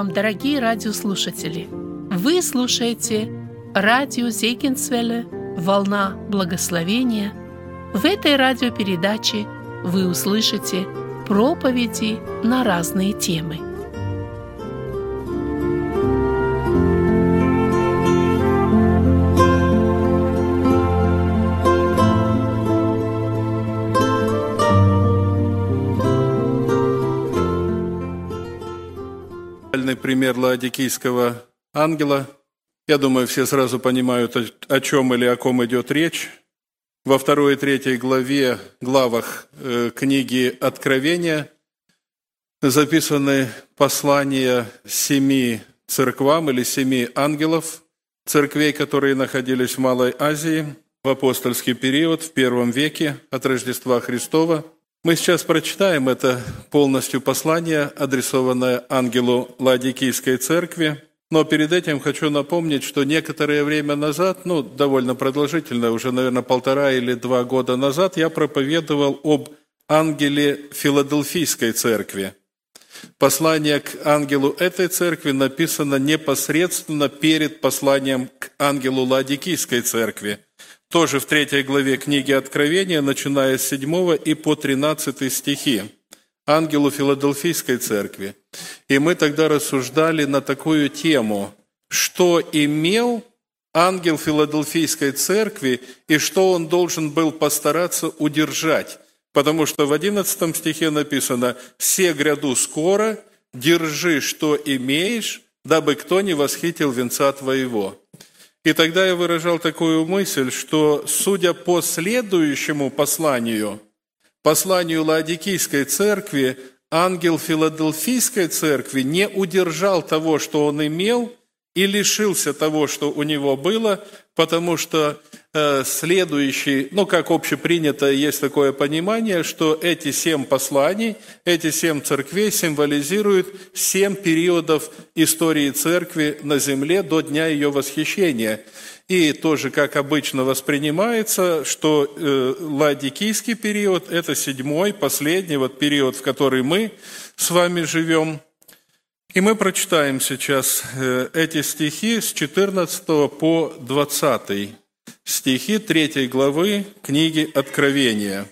вам, дорогие радиослушатели! Вы слушаете радио Зейкинсвелле «Волна благословения». В этой радиопередаче вы услышите проповеди на разные темы – пример ладикийского ангела. Я думаю, все сразу понимают, о чем или о ком идет речь. Во второй и третьей главе, главах э, книги Откровения записаны послания семи церквам или семи ангелов, церквей, которые находились в Малой Азии в апостольский период, в первом веке от Рождества Христова – мы сейчас прочитаем это полностью послание, адресованное ангелу Ладикийской церкви. Но перед этим хочу напомнить, что некоторое время назад, ну, довольно продолжительно, уже, наверное, полтора или два года назад, я проповедовал об ангеле Филадельфийской церкви. Послание к ангелу этой церкви написано непосредственно перед посланием к ангелу Ладикийской церкви – тоже в третьей главе книги Откровения, начиная с 7 и по 13 стихи, ангелу Филадельфийской церкви. И мы тогда рассуждали на такую тему, что имел ангел Филадельфийской церкви и что он должен был постараться удержать. Потому что в 11 стихе написано «Все гряду скоро, держи, что имеешь, дабы кто не восхитил венца твоего». И тогда я выражал такую мысль, что судя по следующему посланию, посланию Ладикийской церкви, ангел Филадельфийской церкви не удержал того, что он имел, и лишился того, что у него было, потому что э, следующий, ну как общепринято, есть такое понимание, что эти семь посланий, эти семь церквей символизируют семь периодов истории церкви на земле до дня ее восхищения. И тоже, как обычно воспринимается, что э, ладикийский период – это седьмой, последний вот период, в который мы с вами живем – и мы прочитаем сейчас э, эти стихи с 14 по 20 стихи 3 главы книги Откровения.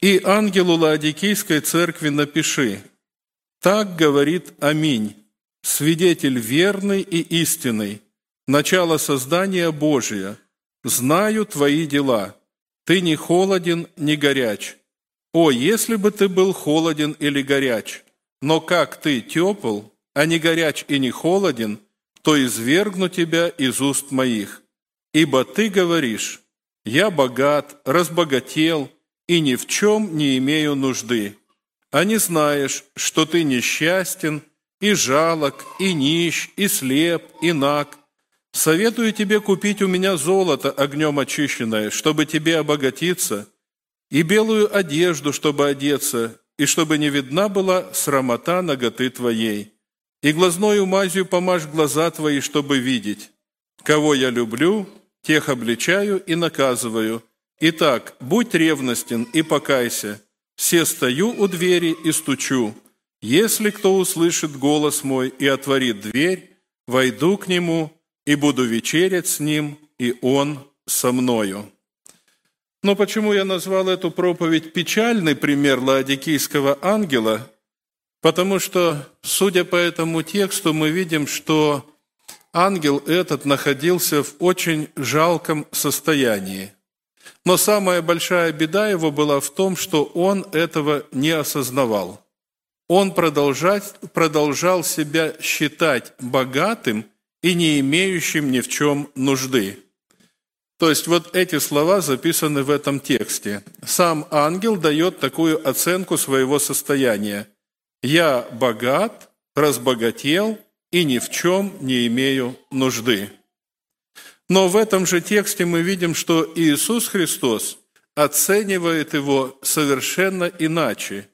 «И ангелу Лаодикийской церкви напиши, так говорит Аминь, свидетель верный и истинный, начало создания Божия, знаю твои дела, ты не холоден, не горяч. О, если бы ты был холоден или горяч, но как ты тепл, а не горяч и не холоден, то извергну тебя из уст моих. Ибо ты говоришь, я богат, разбогател и ни в чем не имею нужды, а не знаешь, что ты несчастен и жалок, и нищ, и слеп, и наг. Советую тебе купить у меня золото огнем очищенное, чтобы тебе обогатиться, и белую одежду, чтобы одеться, и чтобы не видна была срамота ноготы твоей. И глазною мазью помажь глаза твои, чтобы видеть. Кого я люблю, тех обличаю и наказываю. Итак, будь ревностен и покайся. Все стою у двери и стучу. Если кто услышит голос мой и отворит дверь, войду к нему и буду вечерять с ним, и он со мною». Но почему я назвал эту проповедь печальный пример Лаодикийского ангела? Потому что, судя по этому тексту, мы видим, что ангел этот находился в очень жалком состоянии. Но самая большая беда его была в том, что он этого не осознавал. Он продолжал себя считать богатым и не имеющим ни в чем нужды. То есть вот эти слова записаны в этом тексте. Сам ангел дает такую оценку своего состояния. «Я богат, разбогател и ни в чем не имею нужды». Но в этом же тексте мы видим, что Иисус Христос оценивает его совершенно иначе.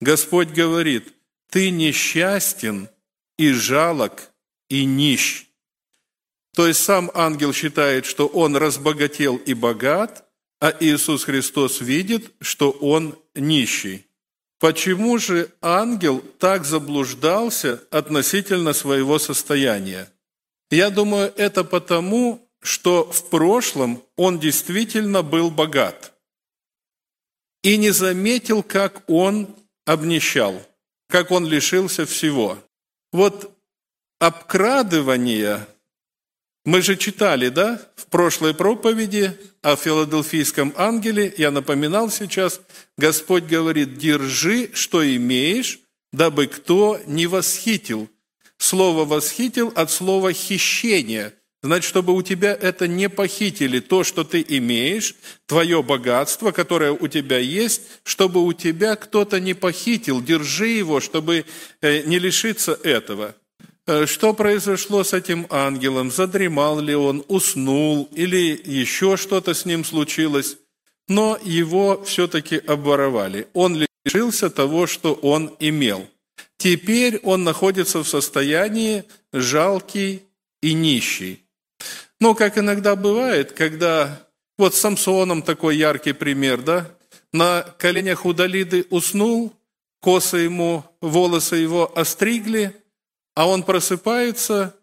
Господь говорит, «Ты несчастен и жалок и нищ». То есть сам ангел считает, что он разбогател и богат, а Иисус Христос видит, что он нищий. почему же ангел так заблуждался относительно своего состояния? Я думаю, это потому, что в прошлом он действительно был богат и не заметил, как он обнищал, как он лишился всего. Вот обкрадывание, мы же читали, да, в прошлой проповеди о филадельфийском ангеле, я напоминал сейчас, Господь говорит, держи, что имеешь, дабы кто не восхитил. Слово «восхитил» от слова «хищение», Значит, чтобы у тебя это не похитили, то, что ты имеешь, твое богатство, которое у тебя есть, чтобы у тебя кто-то не похитил, держи его, чтобы э, не лишиться этого. Э, что произошло с этим ангелом? Задремал ли он, уснул или еще что-то с ним случилось? Но его все-таки обворовали. Он лишился того, что он имел. Теперь он находится в состоянии жалкий и нищий. Но, как иногда бывает, когда... Вот с Самсоном такой яркий пример, да? На коленях у Далиды уснул, косы ему, волосы его остригли, а он просыпается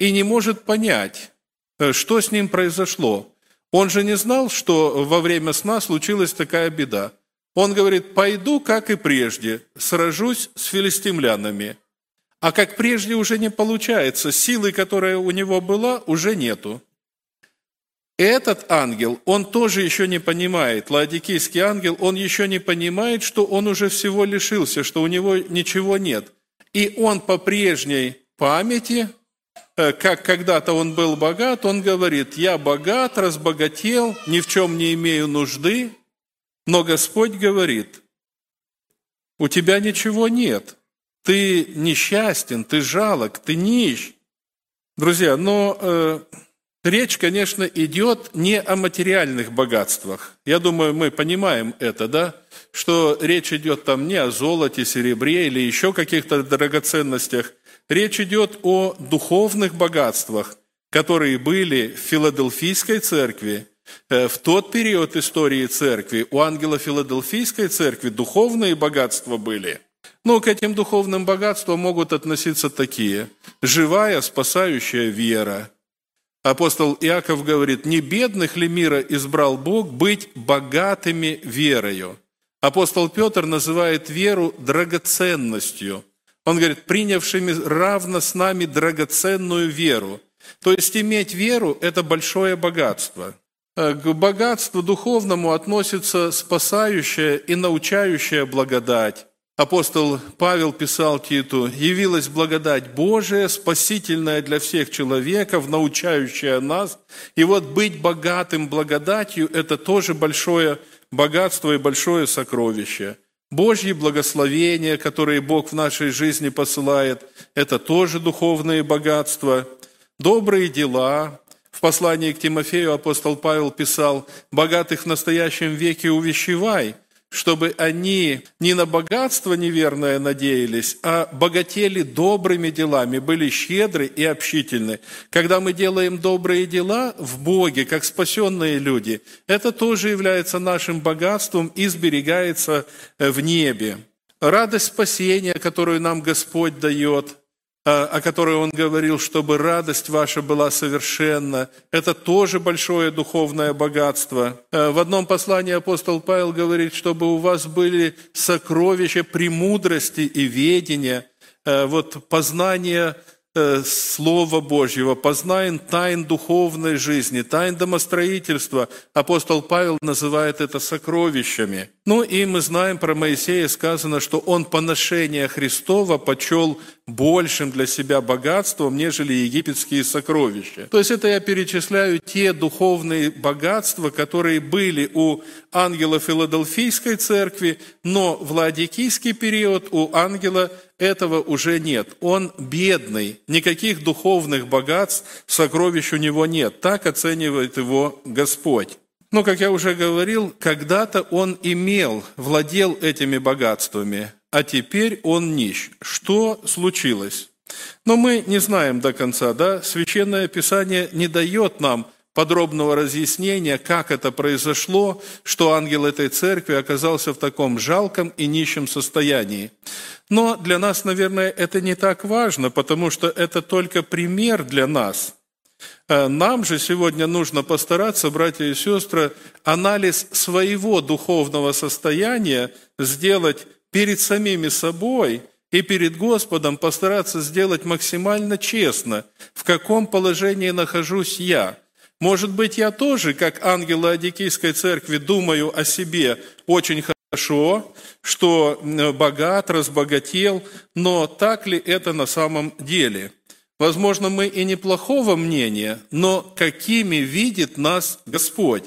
и не может понять, э, что с ним произошло. Он же не знал, что во время сна случилась такая беда. Он говорит, пойду, как и прежде, сражусь с филистимлянами. А как прежде уже не получается, силы, которая у него была, уже нету. Этот ангел, он тоже еще не понимает, ладикийский ангел, он еще не понимает, что он уже всего лишился, что у него ничего нет. И он по прежней памяти, э, как когда-то он был богат, он говорит, я богат, разбогател, ни в чем не имею нужды, но Господь говорит, у тебя ничего нет, ты несчастен, ты жалок, ты нищ. Друзья, но э, речь, конечно, идет не о материальных богатствах. Я думаю, мы понимаем это, да? Что речь идет там не о золоте, серебре или еще каких-то драгоценностях. Речь идет о духовных богатствах, которые были в Филадельфийской церкви, э, в тот период истории церкви у ангела Филадельфийской церкви духовные богатства были – но к этим духовным богатствам могут относиться такие. Живая, спасающая вера. Апостол Иаков говорит, не бедных ли мира избрал Бог быть богатыми верою? Апостол Петр называет веру драгоценностью. Он говорит, принявшими равно с нами драгоценную веру. То есть иметь веру – это большое богатство. К богатству духовному относится спасающая и научающая благодать, апостол Павел писал Титу, «Явилась благодать Божия, спасительная для всех человеков, научающая нас. И вот быть богатым благодатью – это тоже большое богатство и большое сокровище. Божьи благословения, которые Бог в нашей жизни посылает, это тоже духовные богатства. Добрые дела, в послании к Тимофею апостол Павел писал, «Богатых в настоящем веке увещевай, чтобы они не на богатство неверное надеялись, а богатели добрыми делами, были щедры и общительны. Когда мы делаем добрые дела в Боге, как спасенные люди, это тоже является нашим богатством и сберегается в небе. Радость спасения, которую нам Господь дает – о которой он говорил, чтобы радость ваша была совершенна. Это тоже большое духовное богатство. Э, в одном послании апостол Павел говорит, чтобы у вас были сокровища премудрости и ведения, э, вот познание Э, Слова Божьего, познаем тайн духовной жизни, тайн домостроительства. Апостол Павел называет это сокровищами. Ну и мы знаем про Моисея, сказано, что он поношение Христова почел большим для себя богатством, нежели египетские сокровища. То есть это я перечисляю те духовные богатства, которые были у ангела Филадельфийской церкви, но в Ладикийский период у ангела этого уже нет. Он бедный, никаких духовных богатств, сокровищ у него нет. Так оценивает его Господь. Но, как я уже говорил, когда-то он имел, владел этими богатствами, а теперь он нищ. Что случилось? Но мы не знаем до конца, да? Священное Писание не дает нам подробного разъяснения, как это произошло, что ангел этой церкви оказался в таком жалком и нищем состоянии. Но для нас, наверное, это не так важно, потому что это только пример для нас. Э, нам же сегодня нужно постараться, братья и сестры, анализ своего духовного состояния сделать перед самими собой и перед Господом постараться сделать максимально честно, в каком положении нахожусь я – может быть, я тоже, как ангел Ладикийской церкви, думаю о себе очень хорошо, что богат, разбогател, но так ли это на самом деле? Возможно, мы и неплохого мнения, но какими видит нас Господь?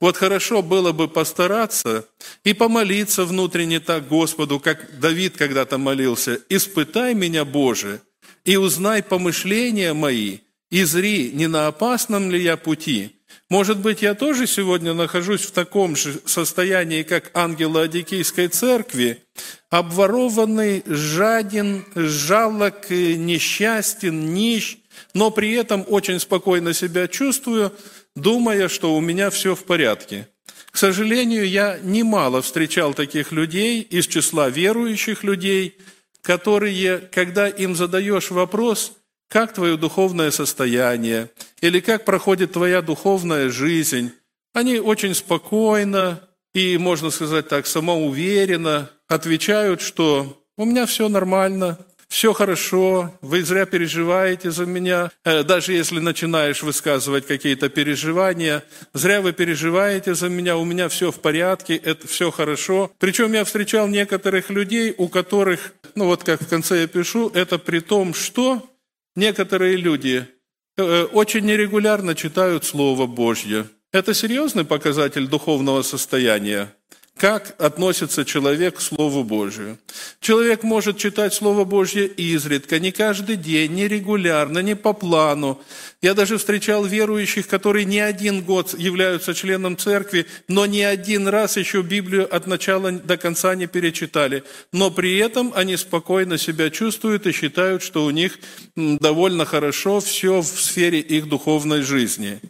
Вот хорошо было бы постараться и помолиться внутренне так Господу, как Давид когда-то молился. «Испытай меня, Боже, и узнай помышления мои, и зри, не на опасном ли я пути. Может быть, я тоже сегодня нахожусь в таком же состоянии, как ангел Адикийской церкви, обворованный, жаден, жалок, несчастен, нищ, но при этом очень спокойно себя чувствую, думая, что у меня все в порядке. К сожалению, я немало встречал таких людей из числа верующих людей, которые, когда им задаешь вопрос – как твое духовное состояние, или как проходит твоя духовная жизнь. Они очень спокойно и, можно сказать так, самоуверенно отвечают, что у меня все нормально, все хорошо, вы зря переживаете за меня. Э, даже если начинаешь высказывать какие-то переживания, зря вы переживаете за меня, у меня все в порядке, это все хорошо. Причем я встречал некоторых людей, у которых, ну вот как в конце я пишу, это при том, что Некоторые люди э, очень нерегулярно читают Слово Божье. Это серьезный показатель духовного состояния как относится человек к Слову Божию. Человек может читать Слово Божье изредка, не каждый день, не регулярно, не по плану. Я даже встречал верующих, которые не один год являются членом церкви, но ни один раз еще Библию от начала до конца не перечитали. Но при этом они спокойно себя чувствуют и считают, что у них довольно хорошо все в сфере их духовной жизни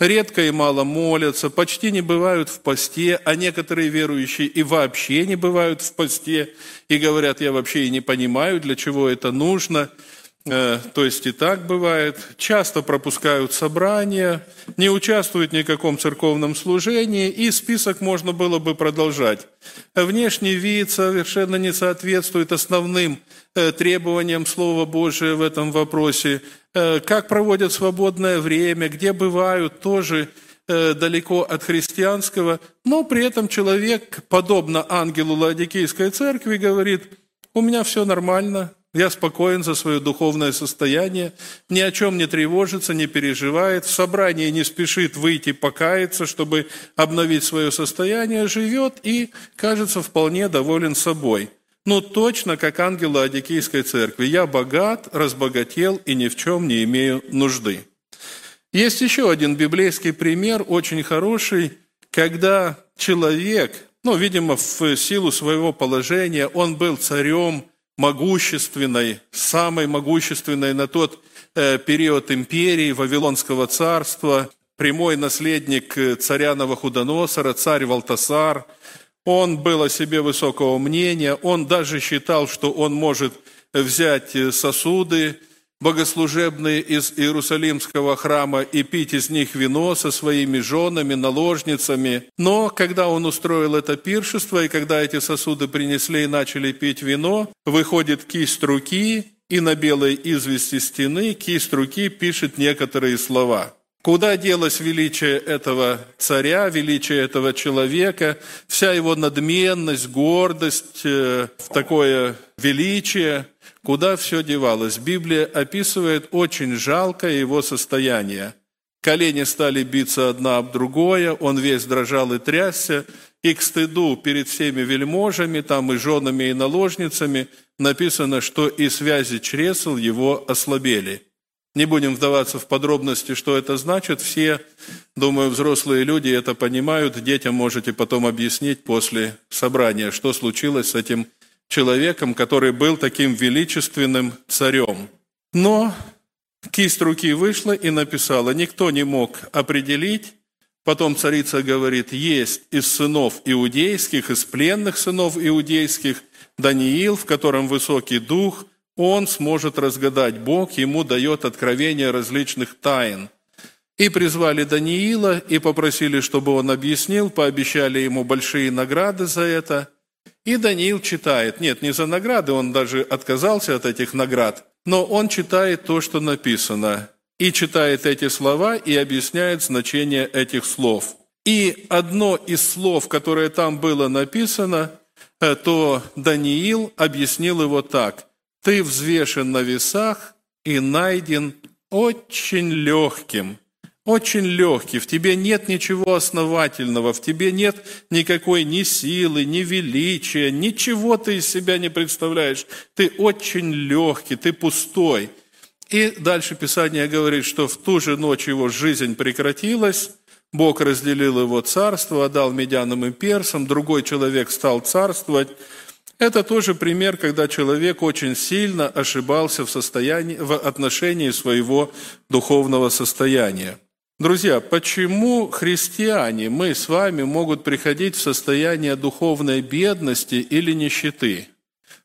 редко и мало молятся, почти не бывают в посте, а некоторые верующие и вообще не бывают в посте, и говорят, я вообще и не понимаю, для чего это нужно – то есть и так бывает, часто пропускают собрания, не участвуют в каком церковном служении, и список можно было бы продолжать. Внешний вид совершенно не соответствует основным э, требованиям Слова Божия в этом вопросе. Э, как проводят свободное время, где бывают, тоже далеко от христианского, но при этом человек, подобно ангелу Ладикийской церкви, говорит, у меня все нормально, я спокоен за свое духовное состояние, ни о чем не тревожится, не переживает, в собрании не спешит выйти покаяться, чтобы обновить свое состояние, живет и, кажется, вполне доволен собой. Ну, точно как ангел Ладикийской церкви. Я богат, разбогател и ни в чем не имею нужды. Есть еще один библейский пример, очень хороший, когда человек, ну, видимо, в силу своего положения, он был царем, могущественной, самой могущественной на тот э, период империи Вавилонского царства, прямой наследник э, царя Новохудоносора, царь Валтасар. Он был о себе высокого мнения, он даже считал, что он может взять э, сосуды, богослужебные из Иерусалимского храма и пить из них вино со своими женами, наложницами. Но когда он устроил это пиршество, и когда эти сосуды принесли и начали пить вино, выходит кисть руки, и на белой извести стены кисть руки пишет некоторые слова. Куда делось величие этого царя, величие этого человека, вся его надменность, гордость, э, такое величие – Куда все девалось? Библия описывает очень жалкое его состояние. Колени стали биться одна об другое, он весь дрожал и трясся, и к стыду перед всеми вельможами, там и женами, и наложницами, написано, что и связи чресл его ослабели. Не будем вдаваться в подробности, что это значит. Все, думаю, взрослые люди это понимают. Детям можете потом объяснить после собрания, что случилось с этим человеком, который был таким величественным царем. Но Кисть руки вышла и написала. Никто не мог определить. Потом царица говорит, есть из сынов иудейских, из пленных сынов иудейских, Даниил, в котором высокий дух, он сможет разгадать Бог, ему дает откровение различных тайн. И призвали Даниила, и попросили, чтобы он объяснил, пообещали ему большие награды за это. И Даниил читает, нет, не за награды, он даже отказался от этих наград, но он читает то, что написано, и читает эти слова и объясняет значение этих слов. И одно из слов, которое там было написано, э, то Даниил объяснил его так. «Ты взвешен на весах и найден очень легким, очень легкий, в тебе нет ничего основательного, в тебе нет никакой ни силы, ни величия, ничего ты из себя не представляешь. Ты очень легкий, ты пустой. И дальше Писание говорит, что в ту же ночь его жизнь прекратилась, Бог разделил его царство, отдал медянам и персам, другой человек стал царствовать. Это тоже пример, когда человек очень сильно ошибался в, состоянии, в отношении своего духовного состояния. Друзья, почему христиане, мы с вами, могут приходить в состояние духовной бедности или нищеты?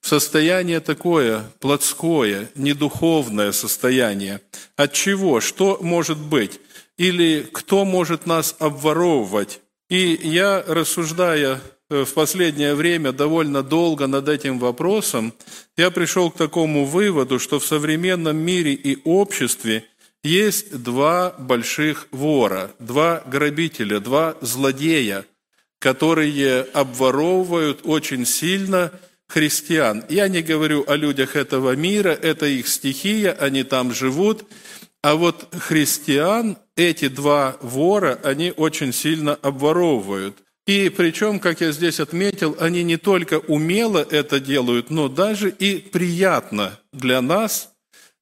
В состояние такое плотское, недуховное состояние. От чего? Что может быть? Или кто может нас обворовывать? И я, рассуждая э, в последнее время довольно долго над этим вопросом, я пришел к такому выводу, что в современном мире и обществе – есть два больших вора, два грабителя, два злодея, которые обворовывают очень сильно христиан. Я не говорю о людях этого мира, это их стихия, они там живут. А вот христиан, эти два вора, они очень сильно обворовывают. И причем, как я здесь отметил, они не только умело это делают, но даже и приятно для нас –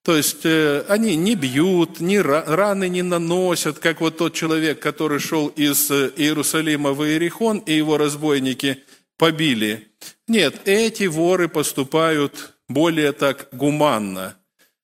то есть э, они не бьют, ни раны не наносят, как вот тот человек, который шел из э, Иерусалима в Иерихон, и его разбойники побили. Нет, эти воры поступают более так гуманно.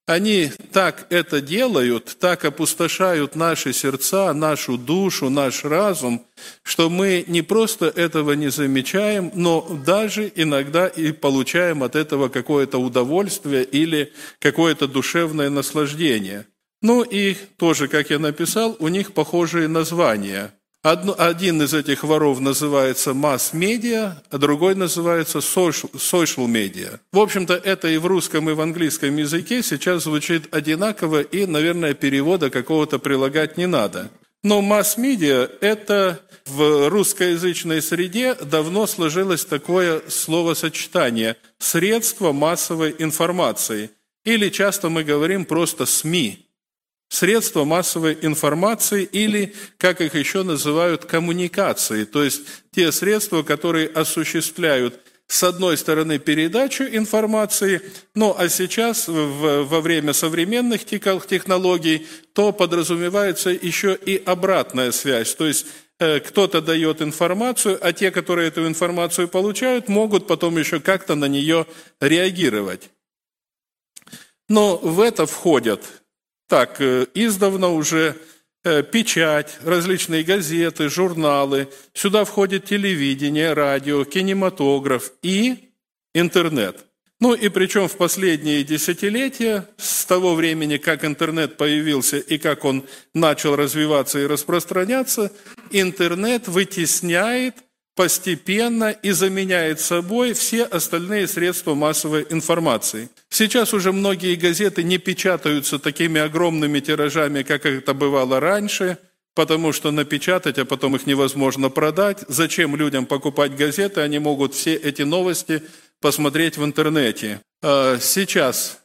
Они так это делают, так опустошают наши сердца, нашу душу, наш разум, что мы не просто этого не замечаем, но даже иногда и получаем от этого какое-то удовольствие или какое-то душевное наслаждение. Ну и тоже, как я написал, у них похожие названия – один из этих воров называется масс-медиа, а другой называется social медиа. В общем-то, это и в русском, и в английском языке сейчас звучит одинаково, и, наверное, перевода какого-то прилагать не надо. Но масс-медиа – это в русскоязычной среде давно сложилось такое словосочетание – средство массовой информации. Или часто мы говорим просто СМИ – средства массовой информации или, как их еще называют, коммуникации, то есть те средства, которые осуществляют с одной стороны передачу информации, ну а сейчас во время современных технологий, то подразумевается еще и обратная связь, то есть э, кто-то дает информацию, а те, которые эту информацию получают, могут потом еще как-то на нее реагировать. Но в это входят так, э, издавна уже э, печать, различные газеты, журналы. Сюда входит телевидение, радио, кинематограф и интернет. Ну и причем в последние десятилетия, с того времени, как интернет появился и как он начал развиваться и распространяться, интернет вытесняет постепенно и заменяет собой все остальные средства массовой информации. Сейчас уже многие газеты не печатаются такими огромными тиражами, как это бывало раньше, потому что напечатать, а потом их невозможно продать. Зачем людям покупать газеты? Они могут все эти новости посмотреть в интернете. А сейчас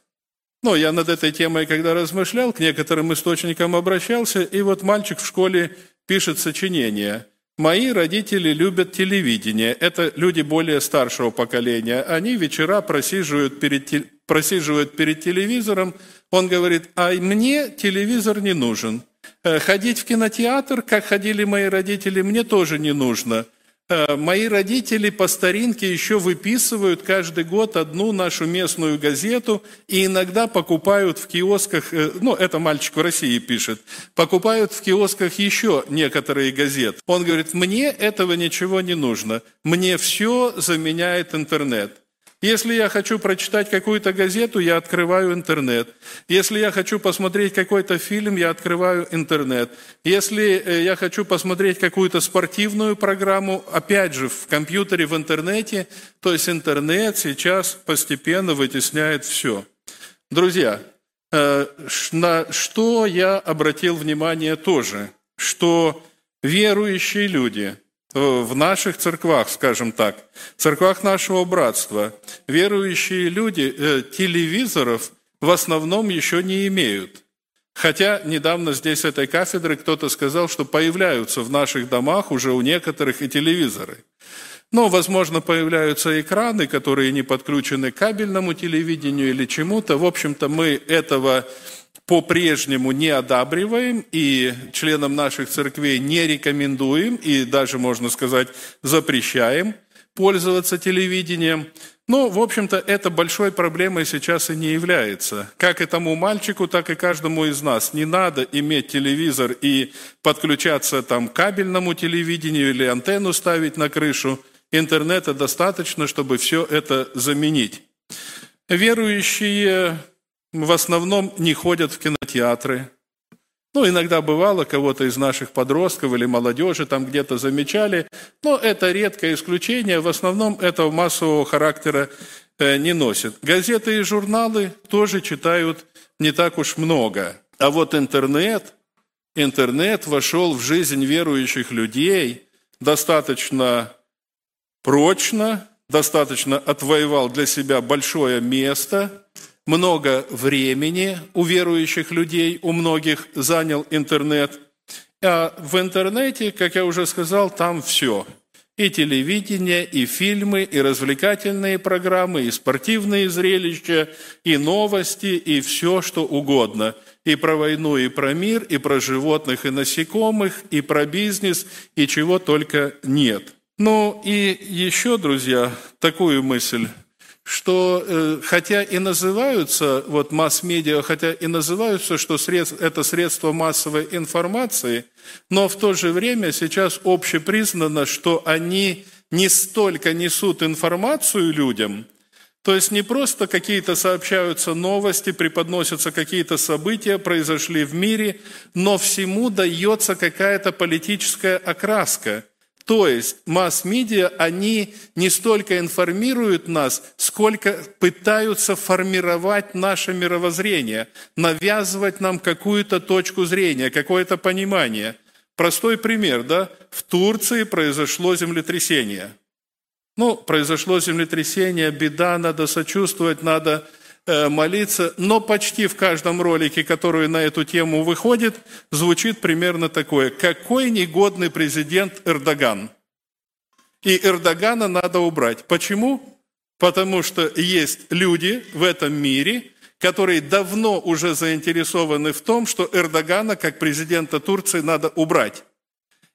ну, я над этой темой, когда размышлял, к некоторым источникам обращался, и вот мальчик в школе пишет сочинение – Мои родители любят телевидение. Это люди более старшего поколения. Они вечера просиживают перед, просиживают перед телевизором. Он говорит, а мне телевизор не нужен. Э, ходить в кинотеатр, как ходили мои родители, мне тоже не нужно. Э, мои родители по старинке еще выписывают каждый год одну нашу местную газету и иногда покупают в киосках, э, ну, это мальчик в России пишет, покупают в киосках еще некоторые газеты. Он говорит, мне этого ничего не нужно, мне все заменяет интернет. Если я хочу прочитать какую-то газету, я открываю интернет. Если я хочу посмотреть какой-то фильм, я открываю интернет. Если э, я хочу посмотреть какую-то спортивную программу, опять же, в компьютере, в интернете, то есть интернет сейчас постепенно вытесняет все. Друзья, э, на что я обратил внимание тоже, что верующие люди – в наших церквах, скажем так, церквах нашего братства, верующие люди э, телевизоров в основном еще не имеют. Хотя недавно здесь этой кафедры кто-то сказал, что появляются в наших домах уже у некоторых и телевизоры. Но, возможно, появляются экраны, которые не подключены к кабельному телевидению или чему-то. В общем-то, мы этого по-прежнему не одабриваем и членам наших церквей не рекомендуем и даже, можно сказать, запрещаем пользоваться телевидением. Но, в общем-то, это большой проблемой сейчас и не является. Как и тому мальчику, так и каждому из нас. Не надо иметь телевизор и подключаться там к кабельному телевидению или антенну ставить на крышу. Интернета достаточно, чтобы все это заменить. Верующие в основном не ходят в кинотеатры. Ну, иногда бывало, кого-то из наших подростков или молодежи там где-то замечали, но это редкое исключение, в основном этого массового характера э, не носит. Газеты и журналы тоже читают не так уж много. А вот интернет, интернет вошел в жизнь верующих людей достаточно прочно, достаточно отвоевал для себя большое место – много времени у верующих людей, у многих занял интернет. А в интернете, как я уже сказал, там все. И телевидение, и фильмы, и развлекательные программы, и спортивные зрелища, и новости, и все, что угодно. И про войну, и про мир, и про животных, и насекомых, и про бизнес, и чего только нет. Ну и еще, друзья, такую мысль что э, хотя и называются, вот масс-медиа, хотя и называются, что средств, это средство массовой информации, но в то же время сейчас общепризнано, что они не столько несут информацию людям, то есть не просто какие-то сообщаются новости, преподносятся какие-то события, произошли в мире, но всему дается какая-то политическая окраска – то есть масс-медиа, они не столько информируют нас, сколько пытаются формировать наше мировоззрение, навязывать нам какую-то точку зрения, какое-то понимание. Простой пример, да? В Турции произошло землетрясение. Ну, произошло землетрясение, беда, надо сочувствовать, надо молиться, но почти в каждом ролике, который на эту тему выходит, звучит примерно такое. Какой негодный президент Эрдоган? И Эрдогана надо убрать. Почему? Потому что есть люди в этом мире, которые давно уже заинтересованы в том, что Эрдогана как президента Турции надо убрать.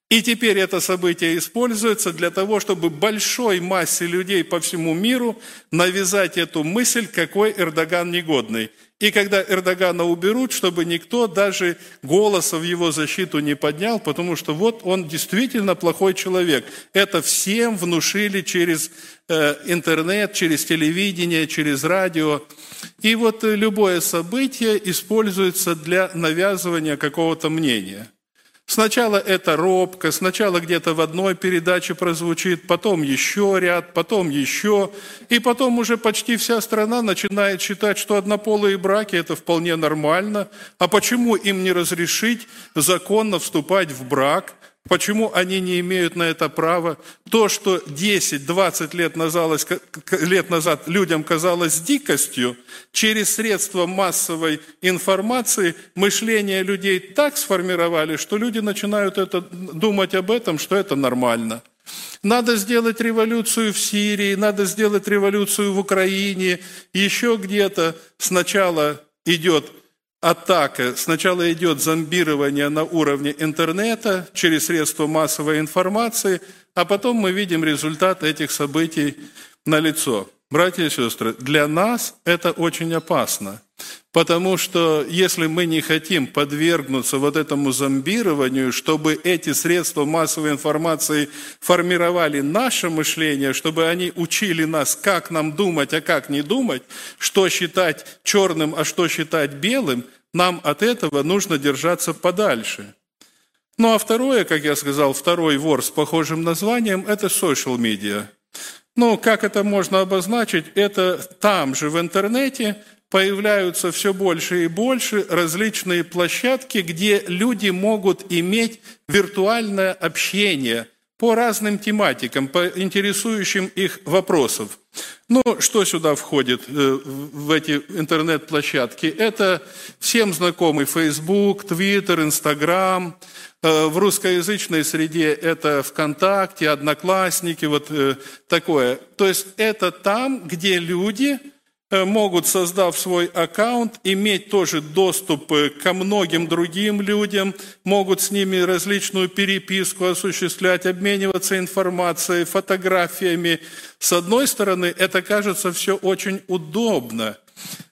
И теперь это событие используется для того, чтобы большой массе людей по всему миру навязать эту мысль, какой Эрдоган негодный. И когда Эрдогана уберут, чтобы никто даже голоса в его защиту не поднял, потому что вот он действительно плохой человек. Это всем внушили через э, интернет, через телевидение, через радио. И вот любое событие используется для навязывания какого-то мнения – Сначала это робко, сначала где-то в одной передаче прозвучит, потом еще ряд, потом еще, и потом уже почти вся страна начинает считать, что однополые браки – это вполне нормально. А почему им не разрешить законно вступать в брак – Почему они не имеют на это права? То, что 10-20 лет назад, лет назад людям казалось дикостью, через средства массовой информации мышление людей так сформировали, что люди начинают это, думать об этом, что это нормально. Надо сделать революцию в Сирии, надо сделать революцию в Украине, еще где-то. Сначала идет атака. Сначала идет зомбирование на уровне интернета через средства массовой информации, а потом мы видим результат этих событий на лицо. Братья и сестры, для нас это очень опасно, потому что если мы не хотим подвергнуться вот этому зомбированию, чтобы эти средства массовой информации формировали наше мышление, чтобы они учили нас, как нам думать, а как не думать, что считать черным, а что считать белым, нам от этого нужно держаться подальше. Ну а второе, как я сказал, второй вор с похожим названием – это social media – ну, как это можно обозначить? Это там же в интернете появляются все больше и больше различные площадки, где люди могут иметь виртуальное общение по разным тематикам, по интересующим их вопросам. Ну, что сюда входит э, в эти интернет-площадки? Это всем знакомый Facebook, Twitter, Instagram – Э, в русскоязычной среде это ВКонтакте, Одноклассники, вот э, такое. То есть это там, где люди могут, создав свой аккаунт, иметь тоже доступ ко многим другим людям, могут с ними различную переписку осуществлять, обмениваться информацией, фотографиями. С одной стороны, это кажется все очень удобно –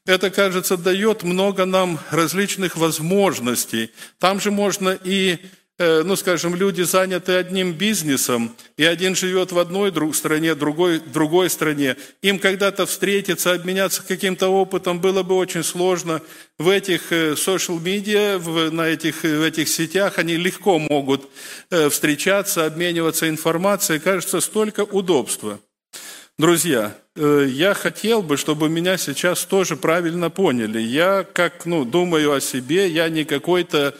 это, кажется, дает много нам различных возможностей. Там же можно и Э, ну, скажем, люди заняты одним бизнесом, и один живет в одной стране, другой в другой стране. Им когда-то встретиться, обменяться каким-то опытом было бы очень сложно. В этих э, social media, на этих, в этих сетях они легко могут э, встречаться, обмениваться информацией. Кажется, столько удобства. Друзья, я хотел бы, чтобы меня сейчас тоже правильно поняли. Я, как ну, думаю о себе, я не какой-то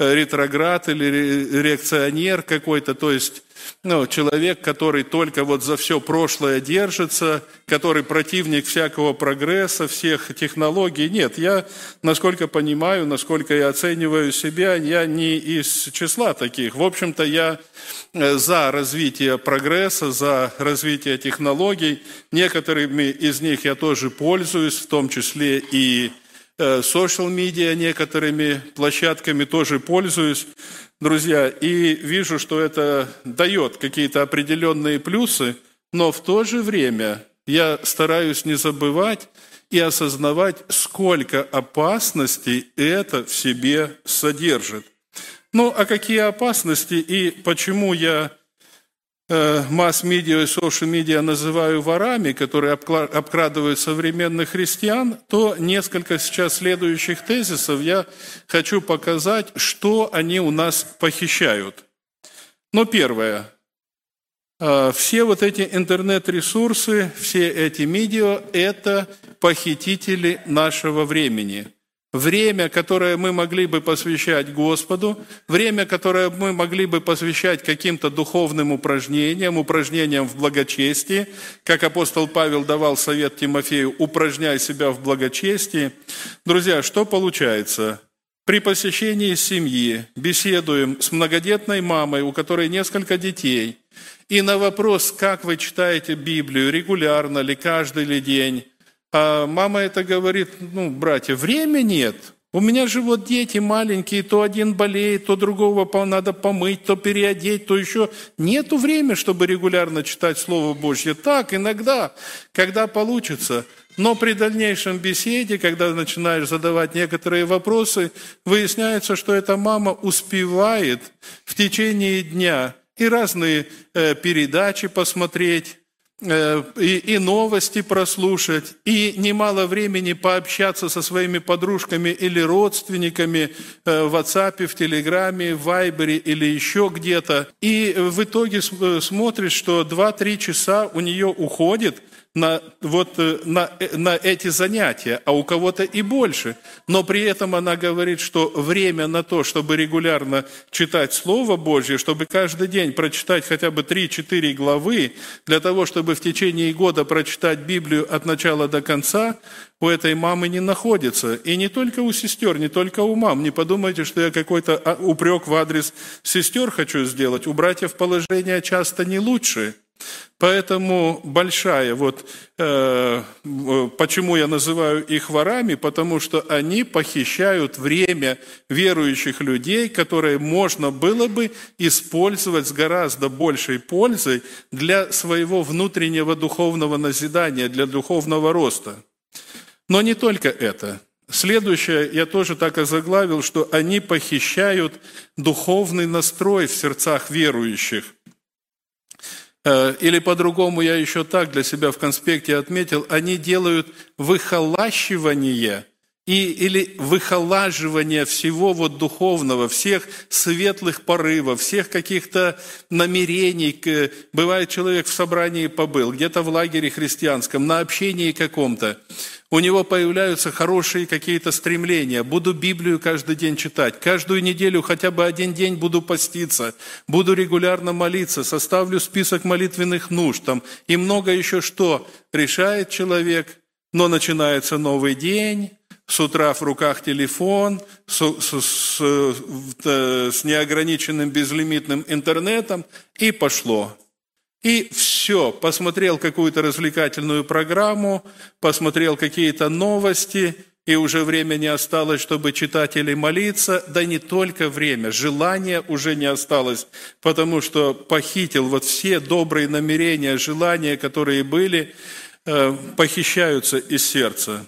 ретроград или реакционер какой-то, то есть ну, человек, который только вот за все прошлое держится, который противник всякого прогресса, всех технологий. Нет, я, насколько понимаю, насколько я оцениваю себя, я не из числа таких. В общем-то, я э, за развитие прогресса, за развитие технологий. Некоторыми из них я тоже пользуюсь, в том числе и Э, social media некоторыми площадками тоже пользуюсь, друзья, и вижу, что это дает какие-то определенные плюсы, но в то же время я стараюсь не забывать и осознавать, сколько опасностей это в себе содержит. Ну, а какие опасности и почему я Э, масс-медиа и социал-медиа называю ворами, которые обкрадывают современных христиан, то несколько сейчас следующих тезисов я хочу показать, что они у нас похищают. Но первое. Э, все вот эти интернет-ресурсы, все эти медиа – это похитители нашего времени – Время, которое мы могли бы посвящать Господу, время, которое мы могли бы посвящать каким-то духовным упражнениям, упражнениям в благочестии, как апостол Павел давал совет Тимофею, упражняй себя в благочестии. Друзья, что получается? При посещении семьи беседуем с многодетной мамой, у которой несколько детей, и на вопрос, как вы читаете Библию, регулярно ли, каждый ли день, а мама это говорит, ну, братья, время нет. У меня же вот дети маленькие, то один болеет, то другого надо помыть, то переодеть, то еще. Нету времени, чтобы регулярно читать Слово Божье. Так, иногда, когда получится. Но при дальнейшем беседе, когда начинаешь задавать некоторые вопросы, выясняется, что эта мама успевает в течение дня и разные э, передачи посмотреть, и, и новости прослушать, и немало времени пообщаться со своими подружками или родственниками э, в WhatsApp, в Телеграме, в Вайбере или еще где-то. И в итоге э, смотришь, что 2-3 часа у нее уходит на, вот, э, на, э, на эти занятия, а у кого-то и больше. Но при этом она говорит, что время на то, чтобы регулярно читать Слово Божье, чтобы каждый день прочитать хотя бы 3-4 главы, для того, чтобы в течение года прочитать Библию от начала до конца, у этой мамы не находится. И не только у сестер, не только у мам. Не подумайте, что я какой-то а, упрек в адрес сестер хочу сделать. У братьев положение часто не лучше – Поэтому большая, вот э, почему я называю их ворами, потому что они похищают время верующих людей, которое можно было бы использовать с гораздо большей пользой для своего внутреннего духовного назидания, для духовного роста. Но не только это. Следующее, я тоже так и заглавил, что они похищают духовный настрой в сердцах верующих – Э, или по-другому я еще так для себя в конспекте отметил, они делают выхолащивание и, или выхолаживание всего вот духовного, всех светлых порывов, всех каких-то намерений. Бывает, человек в собрании побыл, где-то в лагере христианском, на общении каком-то – у него появляются хорошие какие-то стремления. Буду Библию каждый день читать, каждую неделю хотя бы один день буду поститься, буду регулярно молиться, составлю список молитвенных нужд там, и много еще что. Решает человек, но начинается новый день, с утра в руках телефон, с, с, с, с неограниченным безлимитным интернетом, и пошло. И все, посмотрел какую-то развлекательную программу, посмотрел какие-то новости, и уже время не осталось, чтобы читать или молиться, да не только время, желания уже не осталось, потому что похитил вот все добрые намерения, желания, которые были, э, похищаются из сердца.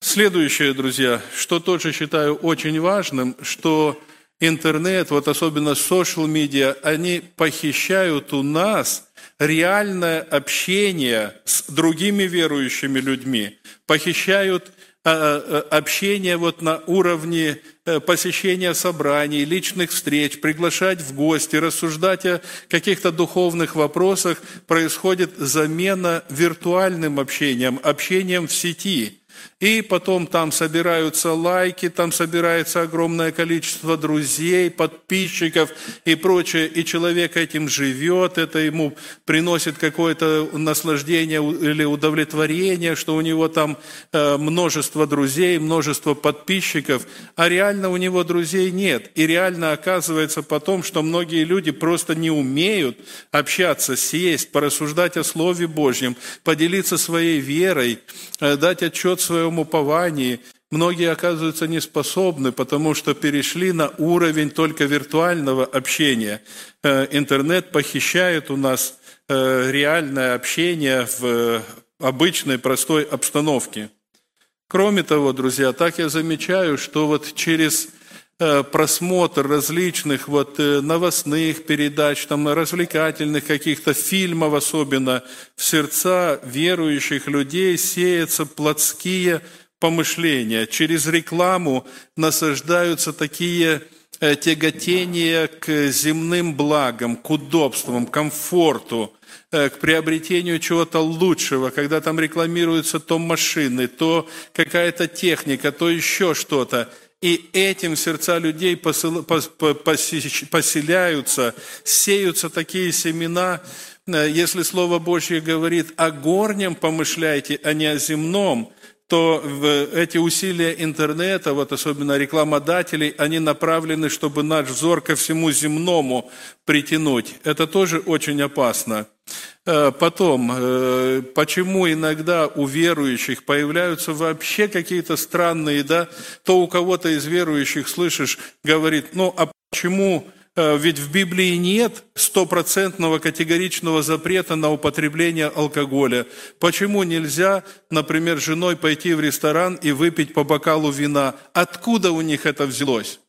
Следующее, друзья, что тоже считаю очень важным, что интернет, вот особенно social media, они похищают у нас реальное общение с другими верующими людьми, похищают а, а, общение вот на уровне э, посещения собраний, личных встреч, приглашать в гости, рассуждать о каких-то духовных вопросах, происходит замена виртуальным общением, общением в сети – и потом там собираются лайки, там собирается огромное количество друзей, подписчиков и прочее. И человек этим живет, это ему приносит какое-то наслаждение или удовлетворение, что у него там э, множество друзей, множество подписчиков, а реально у него друзей нет. И реально оказывается потом, что многие люди просто не умеют общаться, сесть, порассуждать о Слове Божьем, поделиться своей верой, э, дать отчет своем уповании, многие оказываются неспособны, потому что перешли на уровень только виртуального общения. Э, интернет похищает у нас э, реальное общение в обычной простой обстановке. Кроме того, друзья, так я замечаю, что вот через просмотр различных вот новостных передач, там, развлекательных каких-то фильмов особенно, в сердца верующих людей сеются плотские помышления. Через рекламу насаждаются такие э, тяготения к земным благам, к удобствам, комфорту, э, к приобретению чего-то лучшего, когда там рекламируются то машины, то какая-то техника, то еще что-то. И этим сердца людей поселяются, сеются такие семена, э, если Слово Божье говорит о горнем помышляйте, а не о земном, то эти усилия интернета, вот особенно рекламодателей, они направлены, чтобы наш взор ко всему земному притянуть. Это тоже очень опасно. Э, потом, э, почему иногда у верующих появляются вообще какие-то странные, да, то у кого-то из верующих слышишь, говорит, ну а почему Э, ведь в Библии нет стопроцентного категоричного запрета на употребление алкоголя. Почему нельзя, например, женой пойти в ресторан и выпить по бокалу вина? Откуда у них это взялось?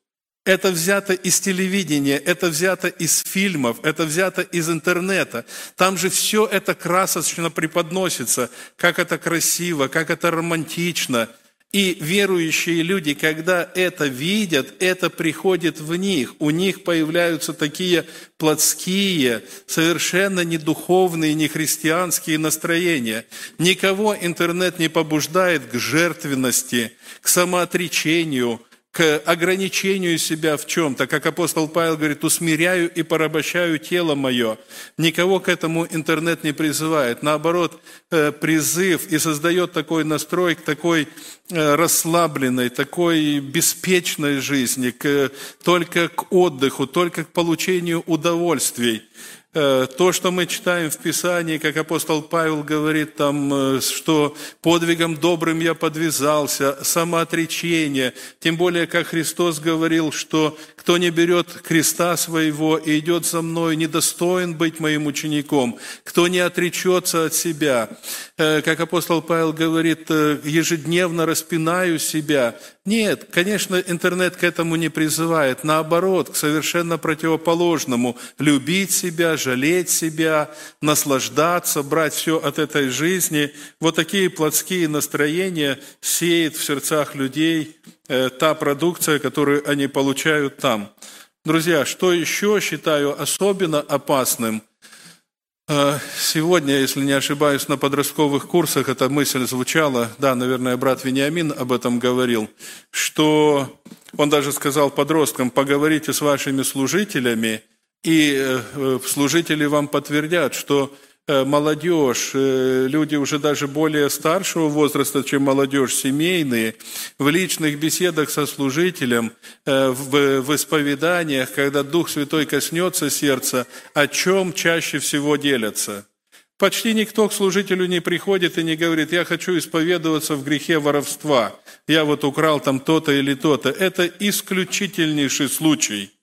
Это взято из телевидения, это взято из фильмов, это взято из интернета. Там же все это красочно преподносится, как это красиво, как это романтично – и верующие люди, когда это видят, это приходит в них. У них появляются такие плотские, совершенно не духовные, не христианские настроения. Никого интернет не побуждает к жертвенности, к самоотречению – к ограничению себя в чем-то, как апостол Павел говорит, усмиряю и порабощаю тело мое. Никого к этому интернет не призывает. Наоборот, э, призыв и создает такой настрой к такой э, расслабленной, такой беспечной жизни, к, только к отдыху, только к получению удовольствий. Э, то, что мы читаем в Писании, как апостол Павел говорит там, э, что подвигом добрым я подвязался, самоотречение, тем более, как Христос говорил, что кто не берет креста своего и идет за мной, недостоин быть моим учеником, кто не отречется от себя. Э, как апостол Павел говорит, ежедневно распинаю себя. Нет, конечно, интернет к этому не призывает. Наоборот, к совершенно противоположному. Любить себя, жалеть себя, наслаждаться, брать все от этой жизни. Вот такие плотские настроения сеет в сердцах людей э, та продукция, которую они получают там. Друзья, что еще считаю особенно опасным – Сегодня, если не ошибаюсь, на подростковых курсах эта мысль звучала, да, наверное, брат Вениамин об этом говорил, что он даже сказал подросткам, поговорите с вашими служителями, и э, служители вам подтвердят, что э, молодежь, э, люди уже даже более старшего возраста, чем молодежь, семейные, в личных беседах со служителем, в, в исповеданиях, когда Дух Святой коснется сердца, о чем чаще всего делятся. Почти никто к служителю не приходит и не говорит, я хочу исповедоваться в грехе воровства, я вот украл там то-то или то-то. Это исключительнейший случай –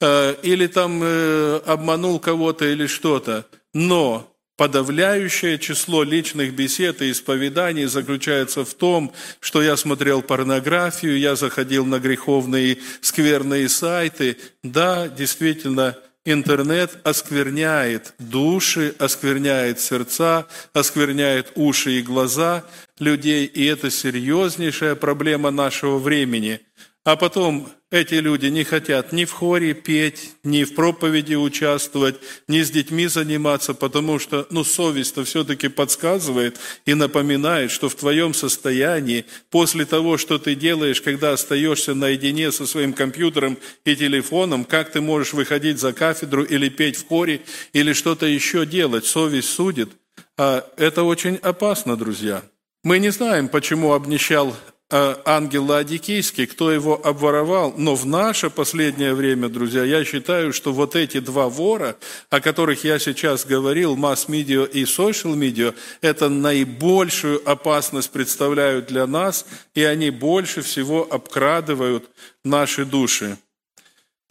Э, или там э, обманул кого-то или что-то. Но подавляющее число личных бесед и исповеданий заключается в том, что я смотрел порнографию, я заходил на греховные скверные сайты. Да, действительно, интернет оскверняет души, оскверняет сердца, оскверняет уши и глаза людей, и это серьезнейшая проблема нашего времени – а потом эти люди не хотят ни в хоре петь, ни в проповеди участвовать, ни с детьми заниматься, потому что ну, совесть-то все-таки подсказывает и напоминает, что в твоем состоянии, после того, что ты делаешь, когда остаешься наедине со своим компьютером и телефоном, как ты можешь выходить за кафедру или петь в хоре, или что-то еще делать, совесть судит. А это очень опасно, друзья. Мы не знаем, почему обнищал ангел Ладикийский, кто его обворовал. Но в наше последнее время, друзья, я считаю, что вот эти два вора, о которых я сейчас говорил, масс-медиа и social-медиа, это наибольшую опасность представляют для нас, и они больше всего обкрадывают наши души.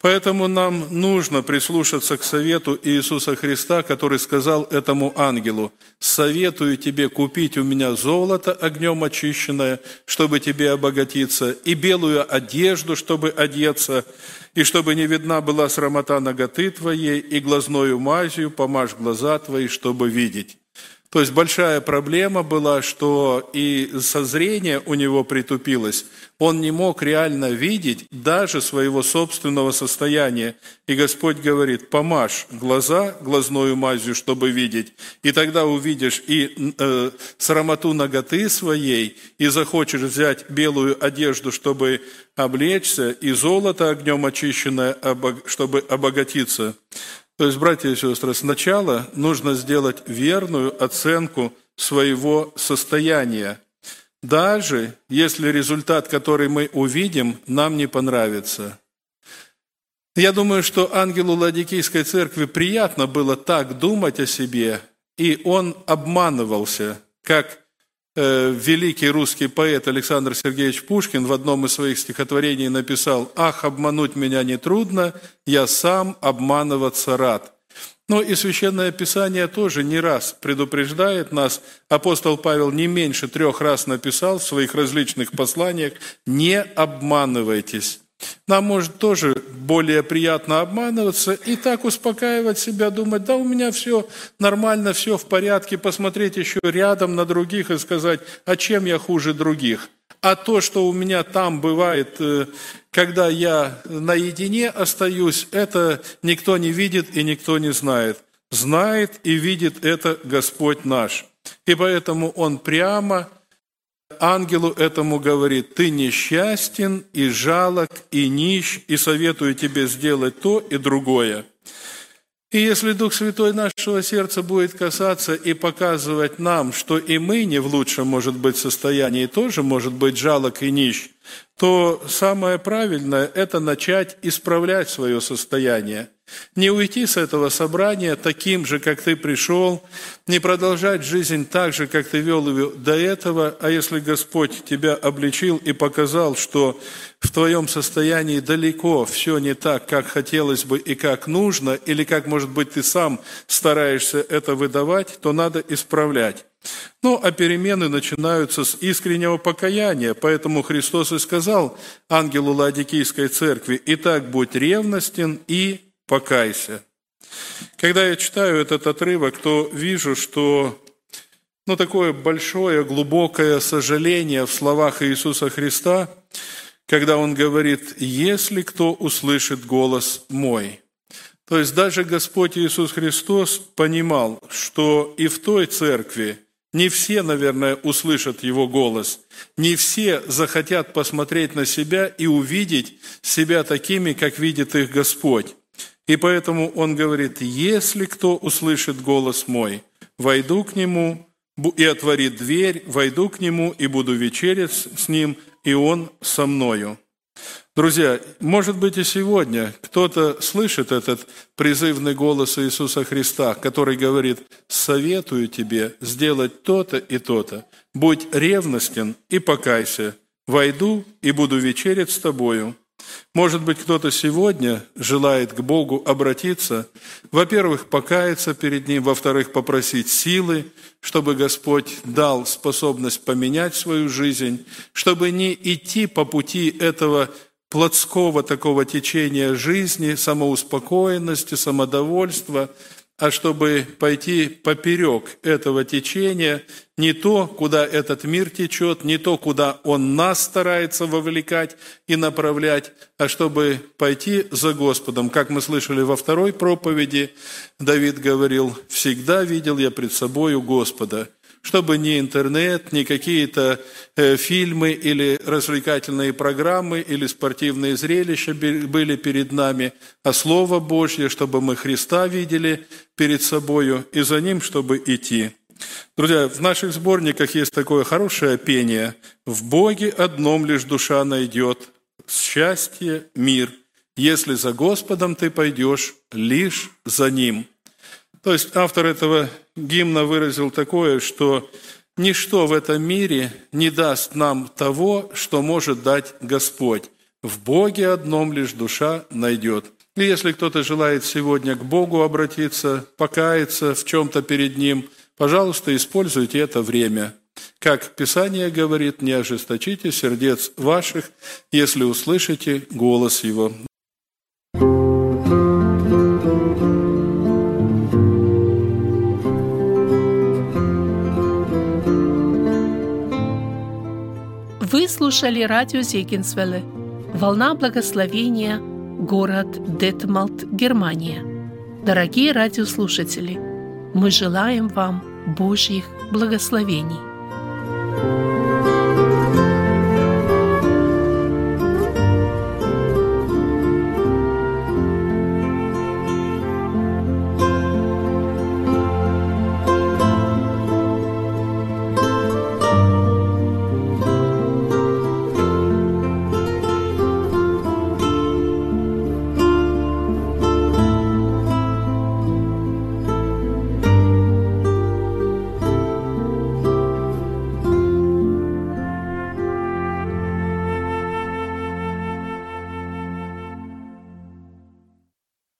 Поэтому нам нужно прислушаться к совету Иисуса Христа, который сказал этому ангелу, «Советую тебе купить у меня золото огнем очищенное, чтобы тебе обогатиться, и белую одежду, чтобы одеться, и чтобы не видна была срамота ноготы твоей, и глазною мазью помажь глаза твои, чтобы видеть». То есть большая проблема была, что и созрение у него притупилось. Он не мог реально видеть даже своего собственного состояния. И Господь говорит, помажь глаза глазною мазью, чтобы видеть. И тогда увидишь и э, срамоту ноготы своей, и захочешь взять белую одежду, чтобы облечься, и золото огнем очищенное, чтобы обогатиться. То есть, братья и сестры, сначала нужно сделать верную оценку своего состояния, даже если результат, который мы увидим, нам не понравится. Я думаю, что ангелу Ладикийской церкви приятно было так думать о себе, и он обманывался, как великий русский поэт Александр Сергеевич Пушкин в одном из своих стихотворений написал «Ах, обмануть меня нетрудно, я сам обманываться рад». Но и Священное Писание тоже не раз предупреждает нас. Апостол Павел не меньше трех раз написал в своих различных посланиях «Не обманывайтесь». Нам может тоже более приятно обманываться и так успокаивать себя, думать, да у меня все нормально, все в порядке, посмотреть еще рядом на других и сказать, а чем я хуже других? А то, что у меня там бывает, э, когда я наедине остаюсь, это никто не видит и никто не знает. Знает и видит это Господь наш. И поэтому Он прямо ангелу этому говорит, ты несчастен и жалок и нищ, и советую тебе сделать то и другое. И если Дух Святой нашего сердца будет касаться и показывать нам, что и мы не в лучшем, может быть, состоянии, тоже может быть жалок и нищ, то самое правильное – это начать исправлять свое состояние. Не уйти с этого собрания таким же, как ты пришел, не продолжать жизнь так же, как ты вел ее до этого, а если Господь тебя обличил и показал, что в твоем состоянии далеко все не так, как хотелось бы и как нужно, или как, может быть, ты сам стараешься это выдавать, то надо исправлять. Ну, а перемены начинаются с искреннего покаяния, поэтому Христос и сказал ангелу Ладикийской церкви, «Итак, будь ревностен и покайся». Когда я читаю этот отрывок, то вижу, что ну, такое большое, глубокое сожаление в словах Иисуса Христа, когда Он говорит, «Если кто услышит голос мой». То есть даже Господь Иисус Христос понимал, что и в той церкви – не все, наверное, услышат его голос. Не все захотят посмотреть на себя и увидеть себя такими, как видит их Господь. И поэтому он говорит, если кто услышит голос мой, войду к нему и отворит дверь, войду к нему и буду вечерять с ним, и он со мною. Друзья, может быть и сегодня кто-то слышит этот призывный голос Иисуса Христа, который говорит, советую тебе сделать то-то и то-то. Будь ревностен и покайся. Войду и буду вечерять с тобою. Может быть, кто-то сегодня желает к Богу обратиться, во-первых, покаяться перед Ним, во-вторых, попросить силы, чтобы Господь дал способность поменять свою жизнь, чтобы не идти по пути этого плотского такого течения жизни, самоуспокоенности, самодовольства, а чтобы пойти поперек этого течения, не то, куда этот мир течет, не то, куда он нас старается вовлекать и направлять, а чтобы пойти за Господом. Как мы слышали во второй проповеди, Давид говорил, «Всегда видел я пред собою Господа» чтобы ни интернет, ни какие-то э, фильмы или развлекательные программы или спортивные зрелища были перед нами, а Слово Божье, чтобы мы Христа видели перед собою и за Ним, чтобы идти. Друзья, в наших сборниках есть такое хорошее пение «В Боге одном лишь душа найдет счастье, мир, если за Господом ты пойдешь, лишь за Ним». То есть автор этого гимна выразил такое, что ничто в этом мире не даст нам того, что может дать Господь. В Боге одном лишь душа найдет. И если кто-то желает сегодня к Богу обратиться, покаяться в чем-то перед Ним, пожалуйста, используйте это время. Как Писание говорит, не ожесточите сердец ваших, если услышите голос Его. Слушали радио Зегенсвелле «Волна благословения», город Детмалт, Германия. Дорогие радиослушатели, мы желаем вам Божьих благословений.